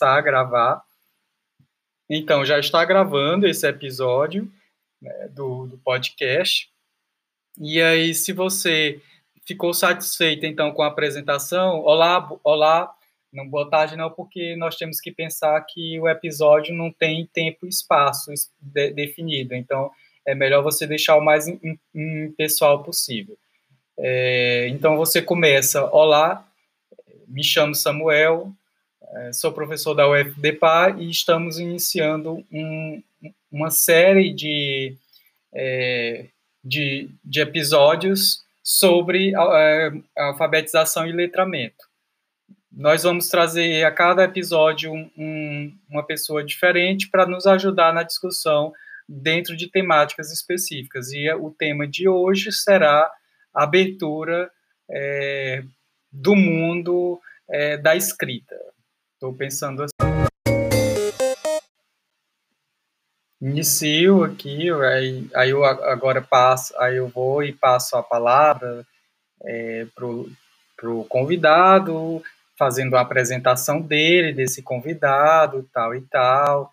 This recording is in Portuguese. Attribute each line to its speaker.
Speaker 1: começar a gravar. Então, já está gravando esse episódio né, do, do podcast. E aí, se você ficou satisfeito, então, com a apresentação, olá, olá, não boa tarde não, porque nós temos que pensar que o episódio não tem tempo e espaço de, definido, então é melhor você deixar o mais pessoal possível. É, então você começa, olá, me chamo Samuel, sou professor da UFDPA e estamos iniciando um, uma série de, é, de, de, episódios sobre é, alfabetização e letramento. Nós vamos trazer a cada episódio um, uma pessoa diferente para nos ajudar na discussão dentro de temáticas específicas. E o tema de hoje será a abertura é, do mundo é, da escrita. Estou pensando assim. Inicio aqui, aí, aí eu agora passo, aí eu vou e passo a palavra é, para o convidado, fazendo a apresentação dele, desse convidado, tal e tal.